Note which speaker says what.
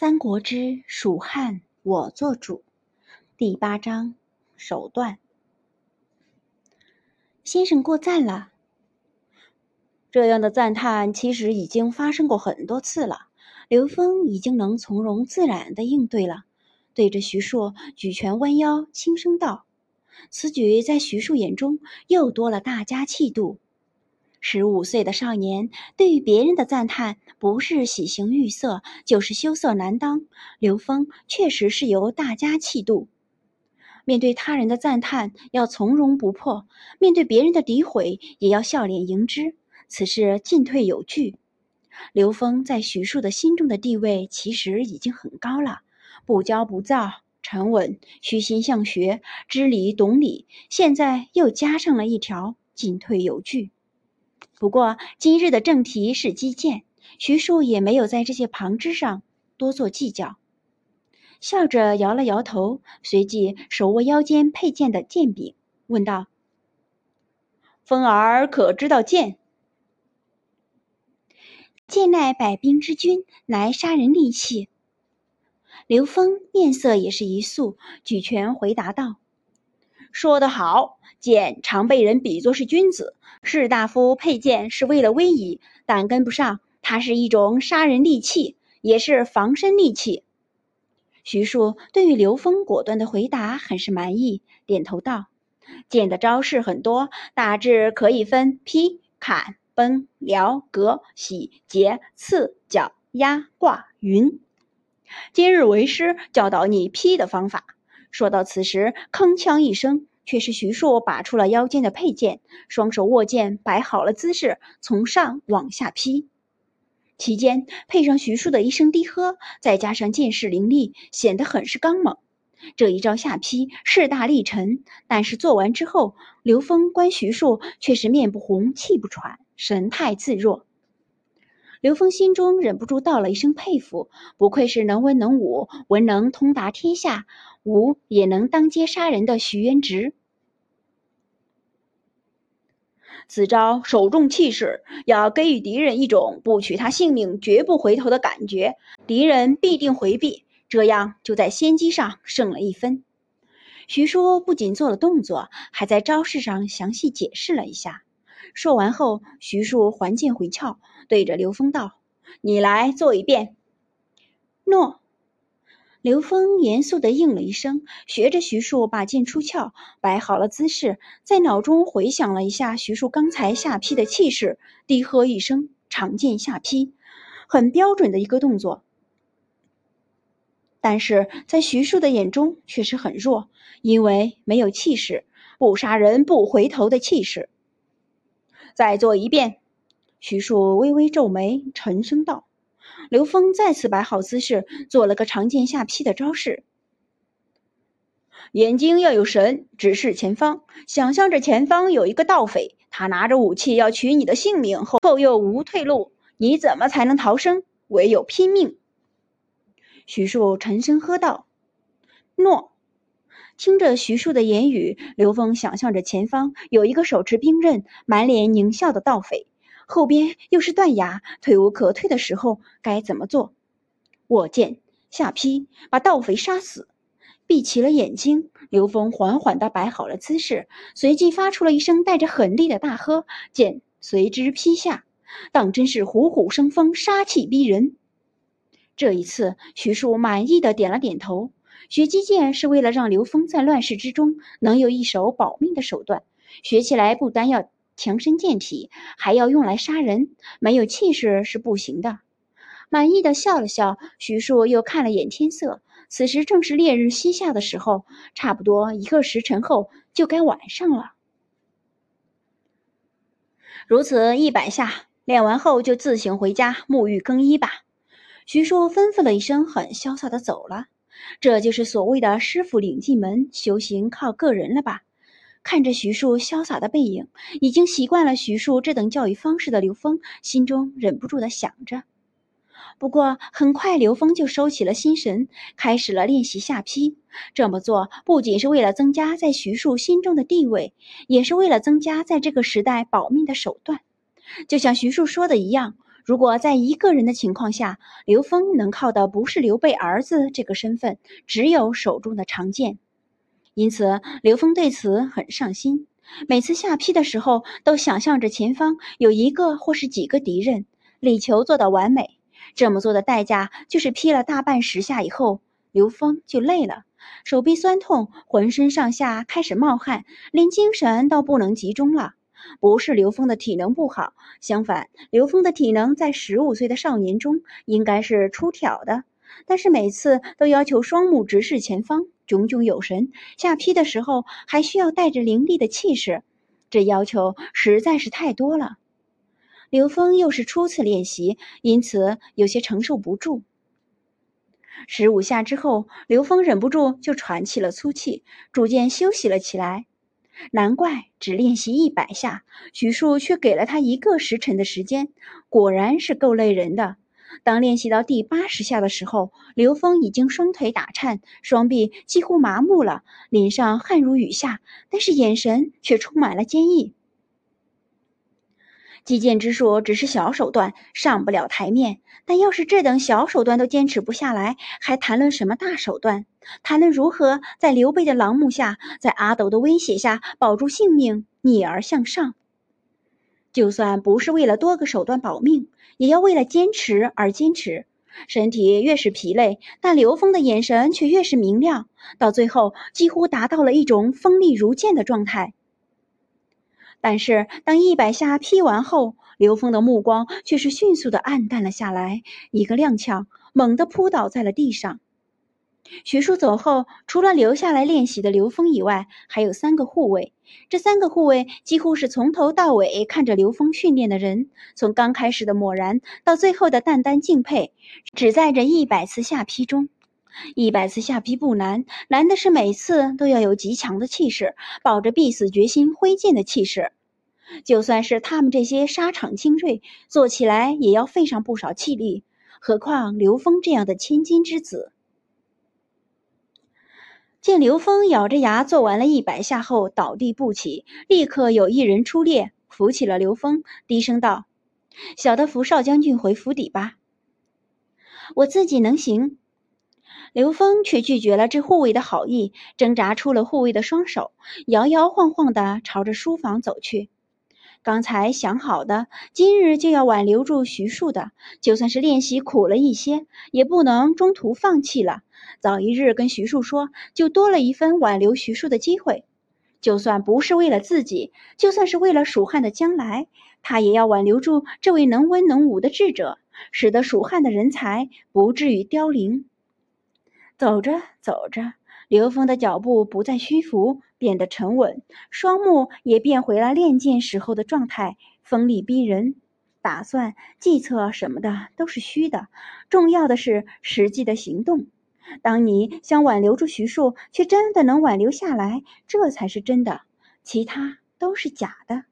Speaker 1: 三国之蜀汉我做主第八章手段。先生过赞了。这样的赞叹其实已经发生过很多次了。刘峰已经能从容自然的应对了，对着徐庶举拳弯腰，轻声道：“此举在徐庶眼中又多了大家气度。”十五岁的少年，对于别人的赞叹，不是喜形于色，就是羞涩难当。刘峰确实是有大家气度，面对他人的赞叹要从容不迫，面对别人的诋毁也要笑脸迎之，此事进退有据。刘峰在徐庶的心中的地位其实已经很高了，不骄不躁，沉稳，虚心向学，知理懂理，现在又加上了一条进退有据。不过今日的正题是击剑，徐庶也没有在这些旁枝上多做计较，笑着摇了摇头，随即手握腰间佩剑的剑柄，问道：“
Speaker 2: 风儿可知道剑？”“
Speaker 1: 剑乃百兵之君，乃杀人利器。”刘峰面色也是一肃，举拳回答道：“
Speaker 2: 说得好，剑常被人比作是君子。”士大夫佩剑是为了威仪，但跟不上，它是一种杀人利器，也是防身利器。
Speaker 1: 徐庶对于刘峰果断的回答很是满意，点头道：“
Speaker 2: 剑的招式很多，大致可以分劈、砍、崩、撩、割、洗、截、刺、绞、压、挂、云。今日为师教导你劈的方法。”说到此时，铿锵一声。却是徐庶拔出了腰间的佩剑，双手握剑，摆好了姿势，从上往下劈。其间配上徐庶的一声低喝，再加上剑势凌厉，显得很是刚猛。这一招下劈势大力沉，但是做完之后，刘峰观徐庶却是面不红，气不喘，神态自若。刘峰心中忍不住道了一声佩服，不愧是能文能武、文能通达天下，武也能当街杀人的徐元直。此招首重气势，要给予敌人一种不取他性命绝不回头的感觉，敌人必定回避，这样就在先机上胜了一分。
Speaker 1: 徐叔不仅做了动作，还在招式上详细解释了一下。说完后，徐庶还剑回鞘，对着刘峰道：“
Speaker 2: 你来做一遍。”
Speaker 1: 诺。刘峰严肃地应了一声，学着徐庶把剑出鞘，摆好了姿势，在脑中回想了一下徐庶刚才下劈的气势，低喝一声：“长剑下劈。”很标准的一个动作，但是在徐庶的眼中却是很弱，因为没有气势，不杀人不回头的气势。
Speaker 2: 再做一遍。
Speaker 1: 徐庶微微皱眉，沉声道。刘峰再次摆好姿势，做了个长剑下劈的招式。
Speaker 2: 眼睛要有神，直视前方，想象着前方有一个盗匪，他拿着武器要取你的性命，后后又无退路，你怎么才能逃生？唯有拼命。
Speaker 1: 徐庶沉声喝道：“诺。”听着徐庶的言语，刘峰想象着前方有一个手持兵刃、满脸狞笑的盗匪。后边又是断崖，退无可退的时候，该怎么做？握剑下劈，把盗匪杀死。闭起了眼睛，刘峰缓缓地摆好了姿势，随即发出了一声带着狠厉的大喝，剑随之劈下。当真是虎虎生风，杀气逼人。这一次，徐庶满意的点了点头。学击剑是为了让刘峰在乱世之中能有一手保命的手段，学起来不单要。强身健体，还要用来杀人，没有气势是不行的。满意的笑了笑，徐庶又看了眼天色，此时正是烈日西下的时候，差不多一个时辰后就该晚上了。
Speaker 2: 如此一百下练完后，就自行回家沐浴更衣吧。
Speaker 1: 徐庶吩咐了一声，很潇洒的走了。这就是所谓的师傅领进门，修行靠个人了吧？看着徐庶潇洒的背影，已经习惯了徐庶这等教育方式的刘峰，心中忍不住的想着。不过很快，刘峰就收起了心神，开始了练习下劈。这么做不仅是为了增加在徐庶心中的地位，也是为了增加在这个时代保命的手段。就像徐庶说的一样，如果在一个人的情况下，刘峰能靠的不是刘备儿子这个身份，只有手中的长剑。因此，刘峰对此很上心。每次下劈的时候，都想象着前方有一个或是几个敌人，力求做到完美。这么做的代价，就是劈了大半十下以后，刘峰就累了，手臂酸痛，浑身上下开始冒汗，连精神都不能集中了。不是刘峰的体能不好，相反，刘峰的体能在十五岁的少年中应该是出挑的。但是每次都要求双目直视前方，炯炯有神，下劈的时候还需要带着凌厉的气势，这要求实在是太多了。刘峰又是初次练习，因此有些承受不住。十五下之后，刘峰忍不住就喘起了粗气，逐渐休息了起来。难怪只练习一百下，徐庶却给了他一个时辰的时间，果然是够累人的。当练习到第八十下的时候，刘峰已经双腿打颤，双臂几乎麻木了，脸上汗如雨下，但是眼神却充满了坚毅。击剑之术只是小手段，上不了台面。但要是这等小手段都坚持不下来，还谈论什么大手段？谈论如何在刘备的狼目下，在阿斗的威胁下保住性命，逆而向上？就算不是为了多个手段保命，也要为了坚持而坚持。身体越是疲累，但刘峰的眼神却越是明亮，到最后几乎达到了一种锋利如剑的状态。但是，当一百下劈完后，刘峰的目光却是迅速的暗淡了下来，一个踉跄，猛地扑倒在了地上。徐叔走后，除了留下来练习的刘峰以外，还有三个护卫。这三个护卫几乎是从头到尾看着刘峰训练的人，从刚开始的漠然，到最后的淡淡敬佩，只在这一百次下劈中。一百次下劈不难，难的是每次都要有极强的气势，抱着必死决心挥剑的气势。就算是他们这些沙场精锐，做起来也要费上不少气力，何况刘峰这样的千金之子。见刘峰咬着牙做完了一百下后倒地不起，立刻有一人出列扶起了刘峰，低声道：“小的扶少将军回府邸吧，我自己能行。”刘峰却拒绝了这护卫的好意，挣扎出了护卫的双手，摇摇晃晃地朝着书房走去。刚才想好的，今日就要挽留住徐庶的，就算是练习苦了一些，也不能中途放弃了。早一日跟徐庶说，就多了一分挽留徐庶的机会。就算不是为了自己，就算是为了蜀汉的将来，他也要挽留住这位能文能武的智者，使得蜀汉的人才不至于凋零。走着走着，刘峰的脚步不再虚浮，变得沉稳，双目也变回了练剑时候的状态，锋利逼人。打算、计策什么的都是虚的，重要的是实际的行动。当你想挽留住徐庶，却真的能挽留下来，这才是真的，其他都是假的。